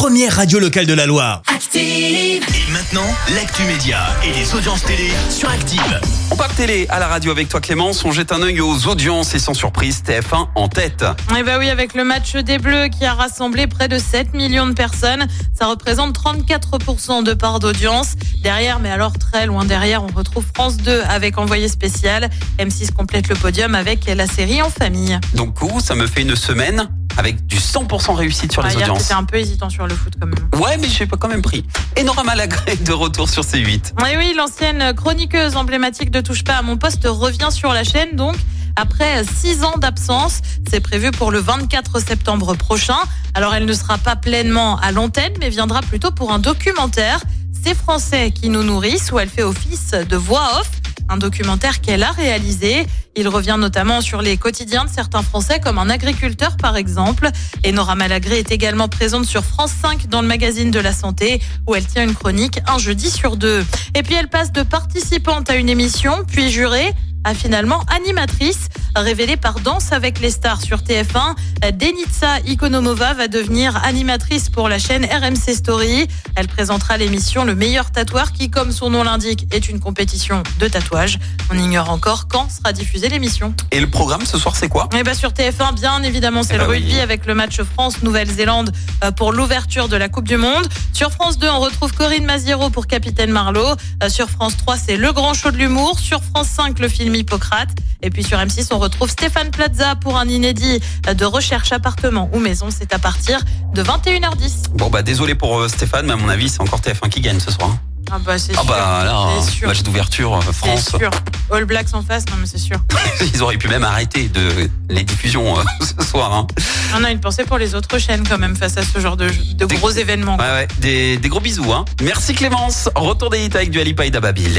première radio locale de la Loire. Active. Et maintenant, l'actu média et les audiences télé sur Active. On parle télé à la radio avec toi Clémence, on jette un œil aux audiences et sans surprise TF1 en tête. Eh bah oui, avec le match des Bleus qui a rassemblé près de 7 millions de personnes, ça représente 34% de part d'audience. Derrière, mais alors très loin derrière, on retrouve France 2 avec envoyé spécial. M6 complète le podium avec la série En famille. Donc coup, ça me fait une semaine avec du 100% réussite sur Ah, les hier, audiences. t'étais un peu hésitant sur le foot quand même. Ouais, mais j'ai pas quand même pris. Et Nora Malagré de retour sur C8. Et oui, l'ancienne chroniqueuse emblématique de Touche pas à mon poste revient sur la chaîne donc. Après six ans d'absence, c'est prévu pour le 24 septembre prochain. Alors elle ne sera pas pleinement à l'antenne, mais viendra plutôt pour un documentaire. C'est Français qui nous nourrissent, où elle fait office de voix off. Un documentaire qu'elle a réalisé. Il revient notamment sur les quotidiens de certains Français, comme un agriculteur par exemple. Et Nora Malagré est également présente sur France 5 dans le magazine de la santé, où elle tient une chronique un jeudi sur deux. Et puis elle passe de participante à une émission, puis jurée à finalement animatrice, révélée par Danse avec les stars sur TF1. Denitsa Ikonomova va devenir animatrice pour la chaîne RMC Story. Elle présentera l'émission Le meilleur tatoueur qui, comme son nom l'indique, est une compétition de tatouage. On ignore encore quand sera diffusée l'émission. Et le programme ce soir, c'est quoi? Eh ben sur TF1, bien évidemment, c'est Eh le oui. rugby avec le match France-Nouvelle-Zélande euh, pour l'ouverture de la Coupe du Monde. Sur France 2, on retrouve Corinne Maziero pour Capitaine Marlowe. Euh, Sur France 3, c'est le grand show de l'humour. Sur France 5, le film Hippocrate. Et puis sur M6, on retrouve Stéphane Plaza pour un inédit de recherche appartement ou maison. C'est à partir de 21h10. Bon bah désolé pour euh, Stéphane, mais à mon avis c'est encore TF1 qui gagne ce soir. hein. Ah bah c'est Ah sûr. bah là, c'est sûr. match d'ouverture euh, C'est France. sûr. All Blacks en face, non mais c'est sûr. Ils auraient pu même arrêter de les diffusions euh, ce soir. Hein. On a une pensée pour les autres chaînes quand même face à ce genre de, de Des- gros événements. Ouais, ouais, des, des gros bisous. Hein. Merci Clémence. Retour des hits avec du Alipa et d'Ababil.